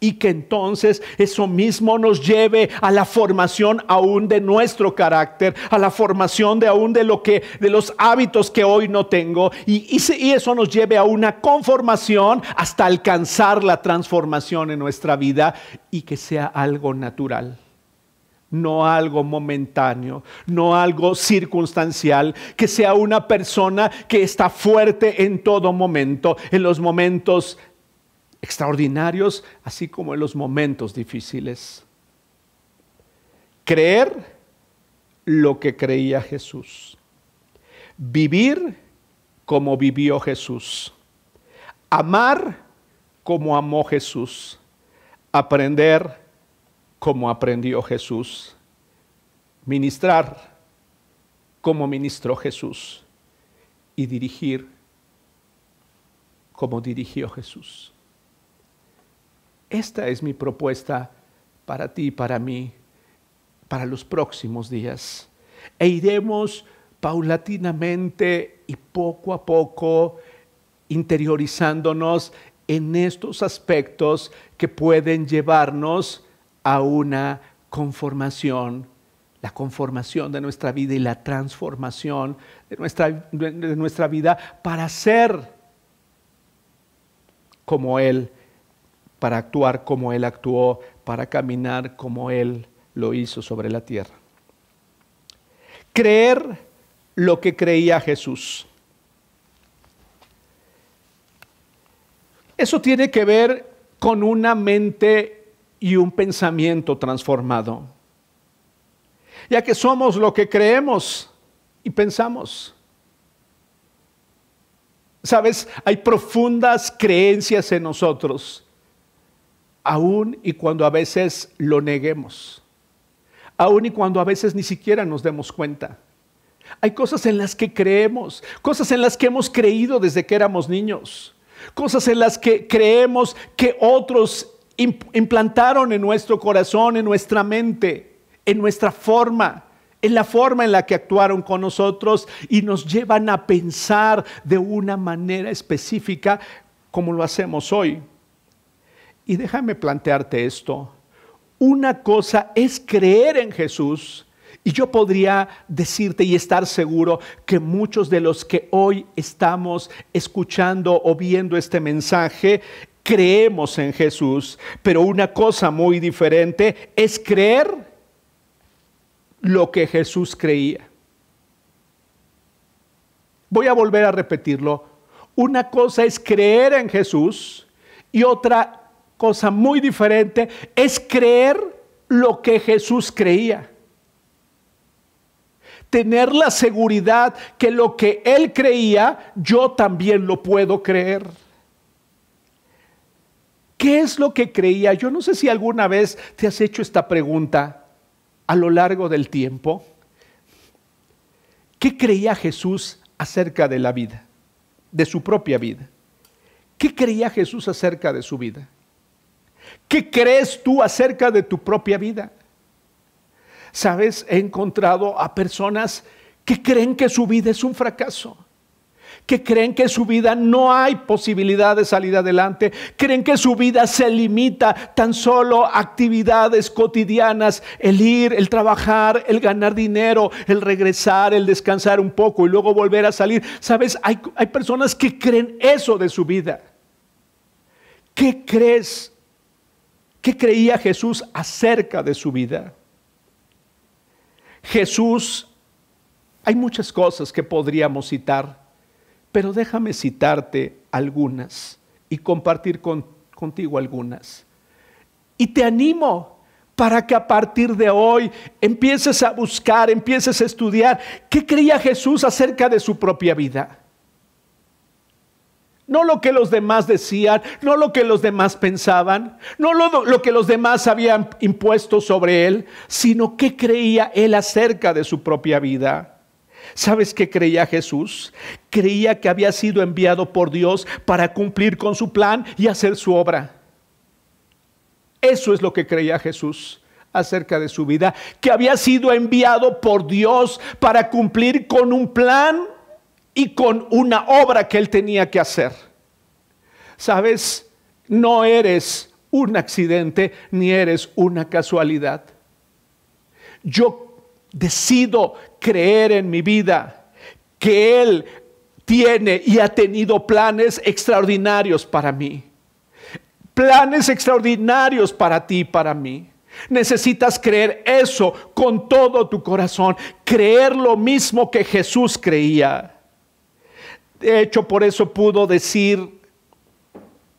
y que entonces eso mismo nos lleve a la formación aún de nuestro carácter, a la formación de aún de lo que de los hábitos que hoy no tengo y, eso nos lleve a una conformación hasta alcanzar la transformación en nuestra vida y que sea algo natural. no algo momentáneo, no algo circunstancial, que sea una persona que está fuerte en todo momento, en los momentos extraordinarios, así como en los momentos difíciles. Creer lo que creía Jesús. Vivir como vivió Jesús. Amar como amó Jesús. Aprender como aprendió Jesús. Ministrar como ministró Jesús. Y dirigir como dirigió Jesús. Esta es mi propuesta para ti y para mí, para los próximos días. E iremos paulatinamente y poco a poco interiorizándonos en estos aspectos que pueden llevarnos a una conformación, la conformación de nuestra vida y la transformación de nuestra, de nuestra vida para ser como Él para actuar como Él actuó, para caminar como Él lo hizo sobre la tierra. Creer lo que creía Jesús. Eso tiene que ver con una mente y un pensamiento transformado, ya que somos lo que creemos y pensamos. Sabes, hay profundas creencias en nosotros aún y cuando a veces lo neguemos, aún y cuando a veces ni siquiera nos demos cuenta. Hay cosas en las que creemos, cosas en las que hemos creído desde que éramos niños, cosas en las que creemos que otros implantaron en nuestro corazón, en nuestra mente, en nuestra forma, en la forma en la que actuaron con nosotros y nos llevan a pensar de una manera específica como lo hacemos hoy. Y déjame plantearte esto. Una cosa es creer en Jesús. Y yo podría decirte y estar seguro que muchos de los que hoy estamos escuchando o viendo este mensaje creemos en Jesús. Pero una cosa muy diferente es creer lo que Jesús creía. Voy a volver a repetirlo. Una cosa es creer en Jesús y otra cosa muy diferente es creer lo que Jesús creía. Tener la seguridad que lo que Él creía, yo también lo puedo creer. ¿Qué es lo que creía? Yo no sé si alguna vez te has hecho esta pregunta a lo largo del tiempo. ¿Qué creía Jesús acerca de la vida, de su propia vida? ¿Qué creía Jesús acerca de su vida? ¿Qué crees tú acerca de tu propia vida? Sabes, he encontrado a personas que creen que su vida es un fracaso, que creen que su vida no hay posibilidad de salir adelante, creen que su vida se limita tan solo a actividades cotidianas, el ir, el trabajar, el ganar dinero, el regresar, el descansar un poco y luego volver a salir. Sabes, hay, hay personas que creen eso de su vida. ¿Qué crees ¿Qué creía Jesús acerca de su vida? Jesús, hay muchas cosas que podríamos citar, pero déjame citarte algunas y compartir contigo algunas. Y te animo para que a partir de hoy empieces a buscar, empieces a estudiar qué creía Jesús acerca de su propia vida. No lo que los demás decían, no lo que los demás pensaban, no lo, que los demás habían impuesto sobre él, sino qué creía él acerca de su propia vida. ¿Sabes qué creía Jesús? Creía que había sido enviado por Dios para cumplir con su plan y hacer su obra. Eso es lo que creía Jesús acerca de su vida, que había sido enviado por Dios para cumplir con un plan y con una obra que él tenía que hacer. Sabes, no eres un accidente ni eres una casualidad. Yo decido creer en mi vida que Él tiene y ha tenido planes extraordinarios para mí. Planes extraordinarios para ti y para mí. Necesitas creer eso con todo tu corazón, creer lo mismo que Jesús creía. De hecho, por eso pudo decir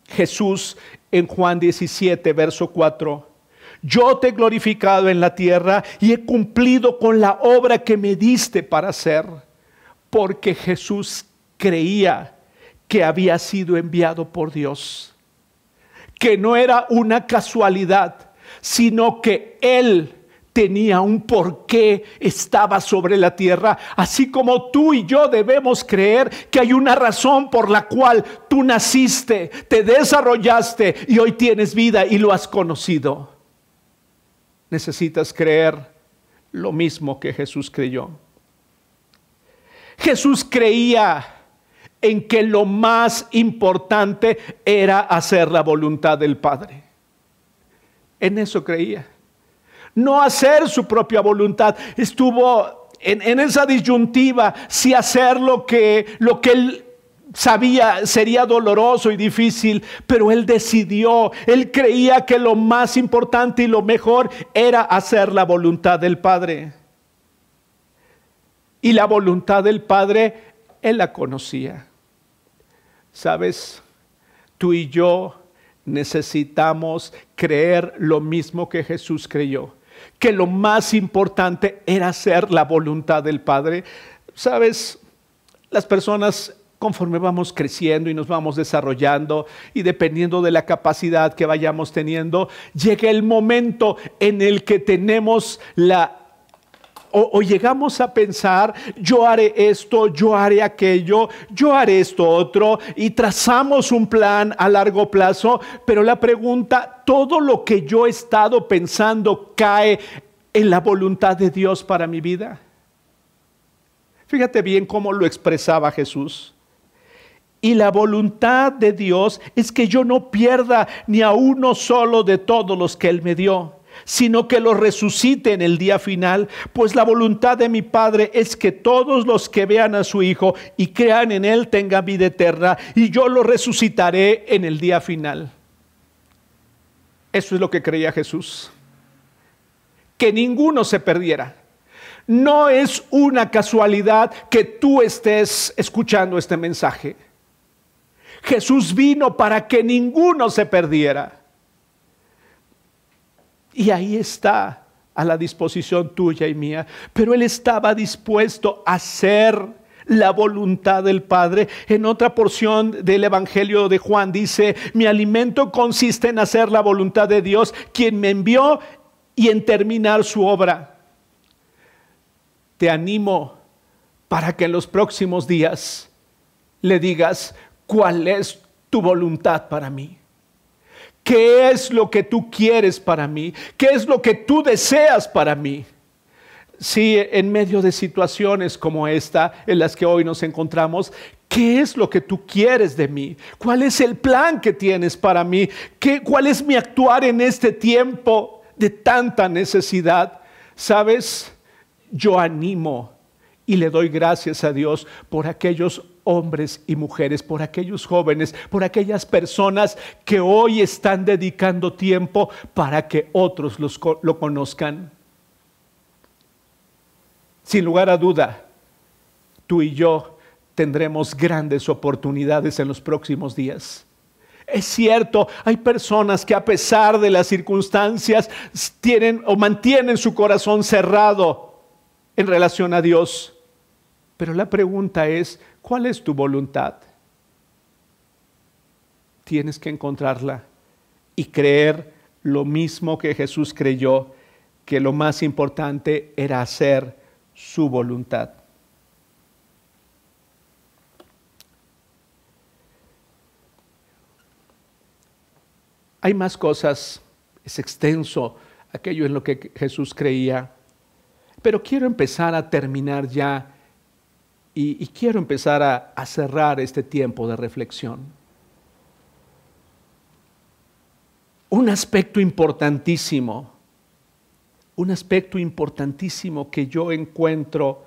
Jesús en Juan 17, verso 4, yo te he glorificado en la tierra y he cumplido con la obra que me diste para hacer, porque Jesús creía que había sido enviado por Dios, que no era una casualidad, sino que Él tenía un porqué, estaba sobre la tierra, así como tú y yo debemos creer que hay una razón por la cual tú naciste, te desarrollaste y hoy tienes vida y lo has conocido. Necesitas creer lo mismo que Jesús creyó. Jesús creía en que lo más importante era hacer la voluntad del Padre. En eso creía. No hacer su propia voluntad. Estuvo en, esa disyuntiva si hacer lo que, lo que él sabía sería doloroso y difícil, pero él decidió, él creía que lo más importante y lo mejor era hacer la voluntad del Padre. Y la voluntad del Padre, él la conocía. Sabes, tú y yo necesitamos creer lo mismo que Jesús creyó, que lo más importante era hacer la voluntad del Padre. Sabes, las personas conforme vamos creciendo y nos vamos desarrollando y dependiendo de la capacidad que vayamos teniendo, llega el momento en el que tenemos la o, llegamos a pensar, yo haré esto, yo haré aquello, yo haré esto otro, y trazamos un plan a largo plazo, pero la pregunta, ¿todo lo que yo he estado pensando cae en la voluntad de Dios para mi vida? Fíjate bien cómo lo expresaba Jesús. Y la voluntad de Dios es que yo no pierda ni a uno solo de todos los que Él me dio sino que lo resucite en el día final, pues la voluntad de mi Padre es que todos los que vean a su Hijo y crean en Él tengan vida eterna, y yo lo resucitaré en el día final. Eso es lo que creía Jesús, que ninguno se perdiera. No es una casualidad que tú estés escuchando este mensaje. Jesús vino para que ninguno se perdiera y ahí está a la disposición tuya y mía. Pero él estaba dispuesto a hacer la voluntad del Padre. En otra porción del Evangelio de Juan dice, mi alimento consiste en hacer la voluntad de Dios, quien me envió, y en terminar su obra. Te animo para que en los próximos días le digas cuál es tu voluntad para mí. ¿Qué es lo que tú quieres para mí? ¿Qué es lo que tú deseas para mí? Si en medio de situaciones como esta en las que hoy nos encontramos, ¿qué es lo que tú quieres de mí? ¿Cuál es el plan que tienes para mí? ¿Qué, ¿Cuál es mi actuar en este tiempo de tanta necesidad? ¿Sabes? Yo animo y le doy gracias a Dios por aquellos hombres y mujeres, por aquellos jóvenes, por aquellas personas que hoy están dedicando tiempo para que otros los, lo conozcan. Sin lugar a duda, tú y yo tendremos grandes oportunidades en los próximos días. Es cierto, hay personas que a pesar de las circunstancias tienen o mantienen su corazón cerrado en relación a Dios. Pero la pregunta es, ¿Cuál es tu voluntad? Tienes que encontrarla y creer lo mismo que Jesús creyó, que lo más importante era hacer su voluntad. Hay más cosas, es extenso aquello en lo que Jesús creía, pero quiero empezar a terminar ya y, quiero empezar a, a cerrar este tiempo de reflexión. Un aspecto importantísimo, un aspecto importantísimo que yo encuentro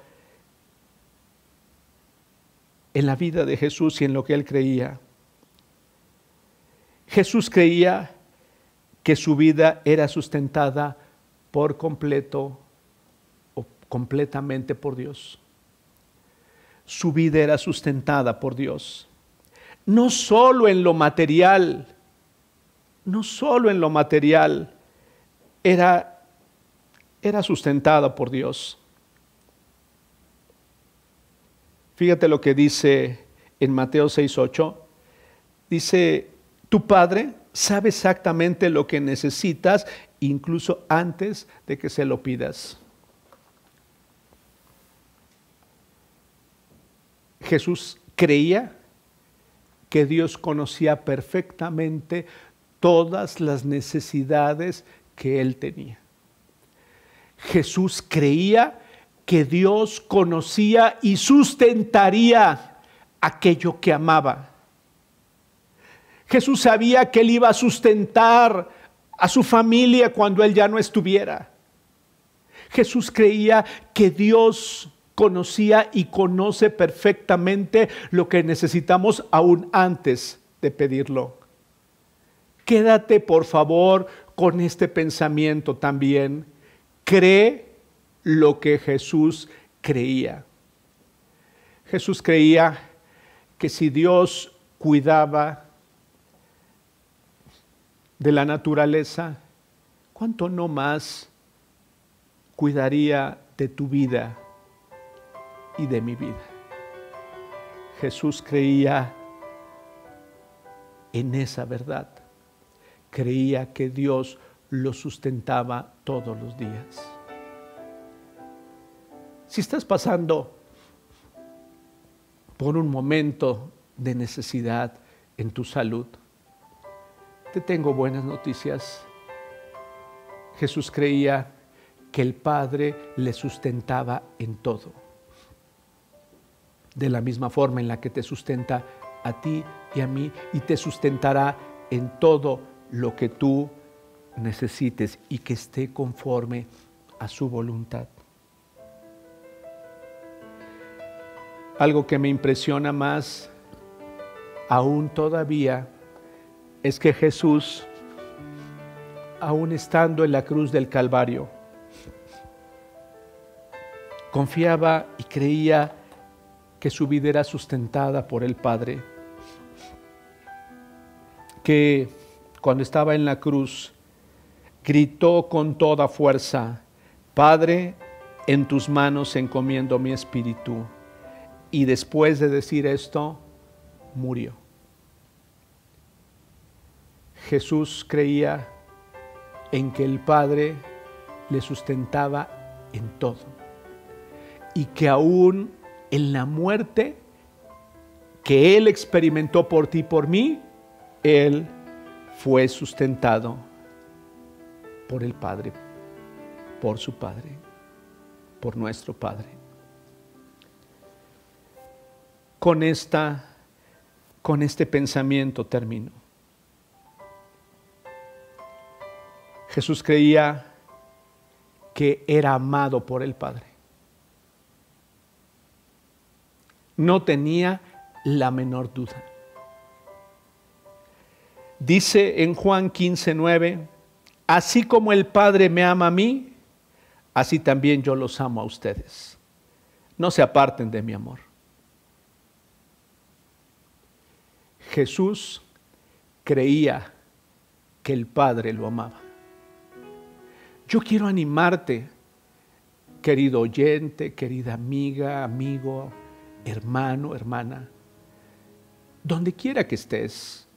en la vida de Jesús y en lo que él creía. Jesús creía que su vida era sustentada por completo o completamente por Dios. Su vida era sustentada por Dios. No solo en lo material, no solo en lo material, era, era sustentada por Dios. Fíjate lo que dice en Mateo 6:8. Dice, tu Padre sabe exactamente lo que necesitas incluso antes de que se lo pidas. Jesús creía que Dios conocía perfectamente todas las necesidades que él tenía. Jesús creía que Dios conocía y sustentaría aquello que amaba. Jesús sabía que él iba a sustentar a su familia cuando él ya no estuviera. Jesús creía que Dios conocía y conoce perfectamente lo que necesitamos aún antes de pedirlo. Quédate por favor con este pensamiento también. Cree lo que Jesús creía. Jesús creía que si Dios cuidaba de la naturaleza, ¿cuánto no más cuidaría de tu vida y de mi vida? Jesús creía en esa verdad. Creía que Dios lo sustentaba todos los días. Si estás pasando por un momento de necesidad en tu salud, te tengo buenas noticias. Jesús creía que el Padre le sustentaba en todo. De la misma forma en la que te sustenta a ti y a mí y te sustentará en todo lo que tú necesites y que esté conforme a su voluntad. Algo que me impresiona más aún todavía es que Jesús, aún estando en la cruz del Calvario, confiaba y creía que su vida era sustentada por el Padre, que cuando estaba en la cruz gritó con toda fuerza, Padre, en tus manos encomiendo mi espíritu y después de decir esto, murió. Jesús creía en que el Padre le sustentaba en todo y que aún en la muerte que Él experimentó por ti y por mí, Él fue sustentado por el Padre, por su Padre, por nuestro Padre. con, esta, con este pensamiento termino. Jesús creía que era amado por el Padre. No tenía la menor duda. Dice en Juan 15, 9, así como el Padre me ama a mí, así también yo los amo a ustedes. No se aparten de mi amor. Jesús creía que el Padre lo amaba. Yo quiero animarte, querido oyente, querida amiga, amigo, hermano, hermana, donde quiera que estés,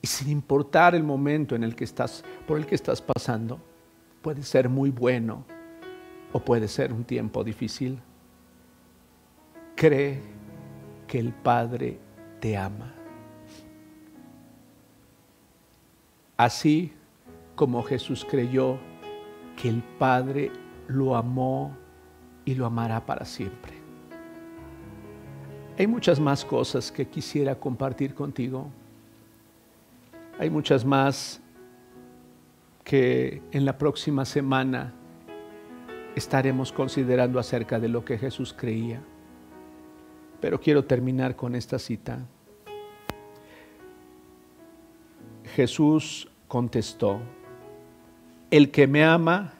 y sin importar el momento en el que estás, por el que estás pasando, puede ser muy bueno o puede ser un tiempo difícil. Cree que el Padre te ama. Así como Jesús creyó que el Padre lo amó y lo amará para siempre. Hay muchas más cosas que quisiera compartir contigo. Hay muchas más que en la próxima semana estaremos considerando acerca de lo que Jesús creía. Pero quiero terminar con esta cita. Jesús contestó, el que me ama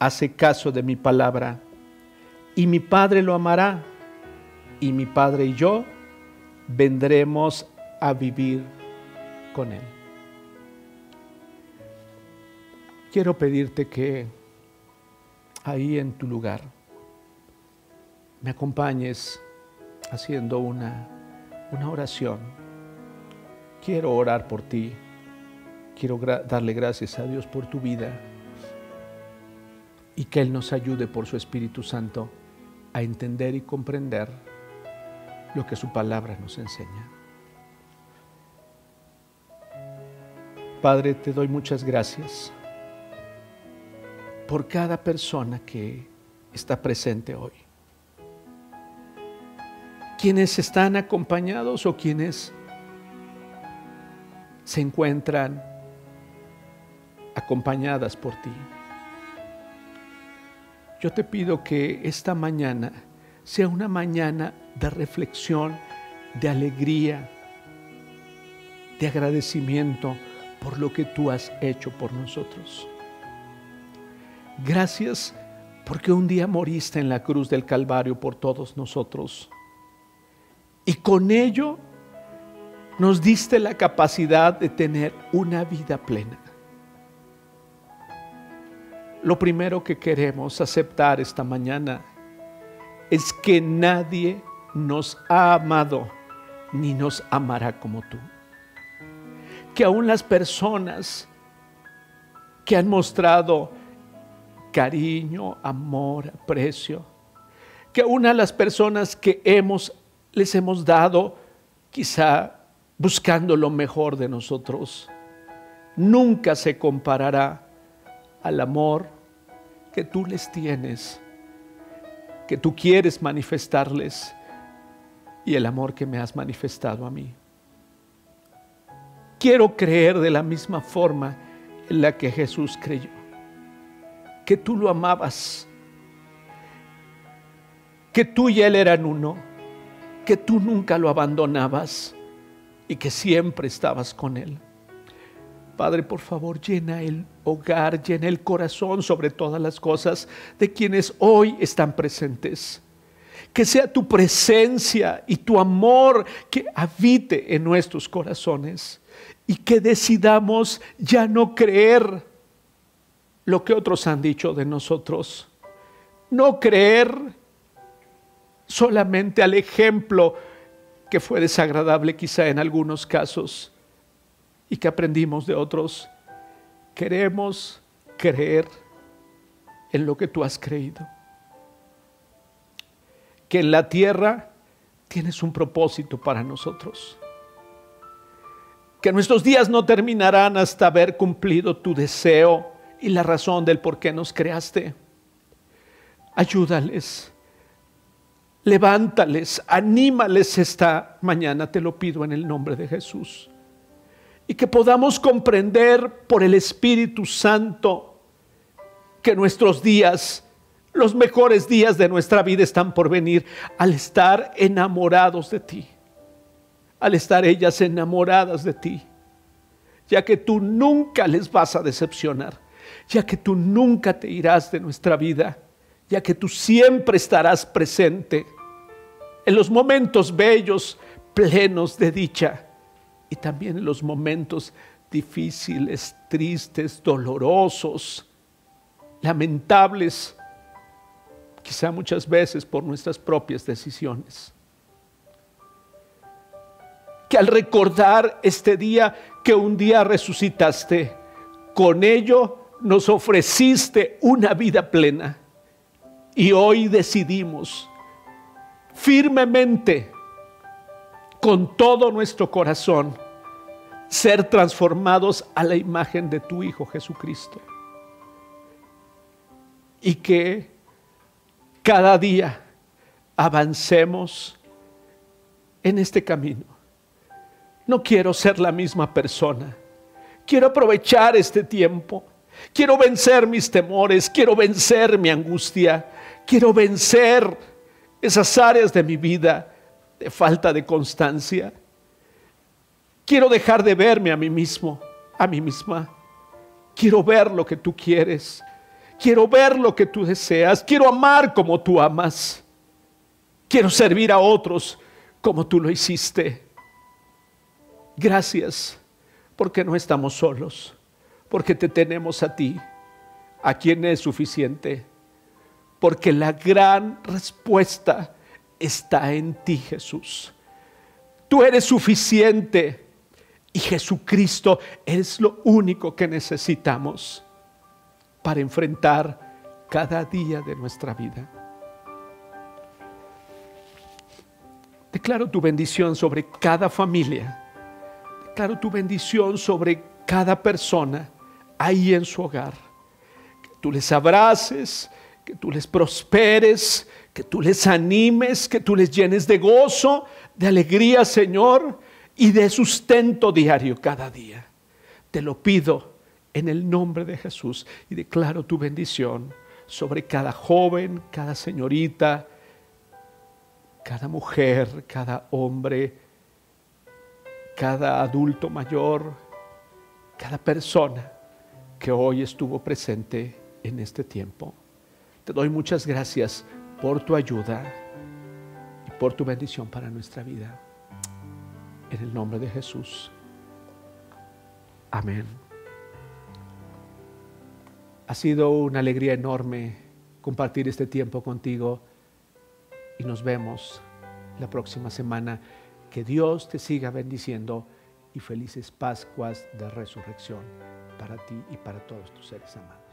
hace caso de mi palabra, y mi Padre lo amará, y mi Padre y yo vendremos a vivir con él. Quiero pedirte que ahí en tu lugar me acompañes haciendo una, una oración. Quiero orar por ti. Quiero darle gracias a Dios por tu vida y que Él nos ayude por su Espíritu Santo a entender y comprender lo que su palabra nos enseña. Padre, te doy muchas gracias por cada persona que está presente hoy. Quienes están acompañados o quienes se encuentran acompañadas por ti. Yo te pido que esta mañana sea una mañana de reflexión, de alegría, de agradecimiento por lo que tú has hecho por nosotros. Gracias porque un día moriste en la cruz del Calvario por todos nosotros. Y con ello nos diste la capacidad de tener una vida plena. Lo primero que queremos aceptar esta mañana es que nadie nos ha amado ni nos amará como tú. Que aún las personas que han mostrado cariño, amor, aprecio, que aún a las personas que hemos les hemos dado quizá buscando lo mejor de nosotros, nunca se comparará al amor que tú les tienes, que tú quieres manifestarles y el amor que me has manifestado a mí. Quiero creer de la misma forma en la que Jesús creyó, que tú lo amabas, que tú y Él eran uno, que tú nunca lo abandonabas y que siempre estabas con Él. Padre, por favor, llena el hogar, llena el corazón sobre todas las cosas de quienes hoy están presentes. Que sea tu presencia y tu amor que habite en nuestros corazones y que decidamos ya no creer lo que otros han dicho de nosotros. No creer solamente al ejemplo que fue desagradable quizá en algunos casos y que aprendimos de otros, queremos creer en lo que tú has creído. Que en la tierra tienes un propósito para nosotros. Que nuestros días no terminarán hasta haber cumplido tu deseo y la razón del por qué nos creaste. Ayúdales. Levántales, anímales esta mañana, te lo pido en el nombre de Jesús y que podamos comprender por el Espíritu Santo que nuestros días, los mejores días de nuestra vida están por venir al estar enamorados de ti, al estar ellas enamoradas de ti, ya que tú nunca les vas a decepcionar, ya que tú nunca te irás de nuestra vida, ya que tú siempre estarás presente en los momentos bellos, plenos de dicha y también en los momentos difíciles, tristes, dolorosos, lamentables, quizá muchas veces por nuestras propias decisiones. Que al recordar este día que un día resucitaste, con ello nos ofreciste una vida plena. Y hoy decidimos firmemente con todo nuestro corazón, ser transformados a la imagen de tu Hijo Jesucristo. Y que cada día avancemos en este camino. No quiero ser la misma persona. Quiero aprovechar este tiempo. Quiero vencer mis temores. Quiero vencer mi angustia. Quiero vencer esas áreas de mi vida de falta de constancia. Quiero dejar de verme a mí mismo, a mí misma. Quiero ver lo que tú quieres. Quiero ver lo que tú deseas. Quiero amar como tú amas. Quiero servir a otros como tú lo hiciste. Gracias porque no estamos solos, porque te tenemos a ti, a quien es suficiente, porque la gran respuesta está en ti, Jesús. Tú eres suficiente y Jesucristo es lo único que necesitamos para enfrentar cada día de nuestra vida. Declaro tu bendición sobre cada familia. Declaro tu bendición sobre cada persona ahí en su hogar. Que tú les abraces, que tú les prosperes, que tú les animes, que tú les llenes de gozo, de alegría, Señor, y de sustento diario cada día. Te lo pido en el nombre de Jesús y declaro tu bendición sobre cada joven, cada señorita, cada mujer, cada hombre, cada adulto mayor, cada persona que hoy estuvo presente en este tiempo. Te doy muchas gracias por tu ayuda y por tu bendición para nuestra vida. En el nombre de Jesús. Amén. Ha sido una alegría enorme compartir este tiempo contigo y nos vemos la próxima semana. Que Dios te siga bendiciendo y felices Pascuas de Resurrección para ti y para todos tus seres amados.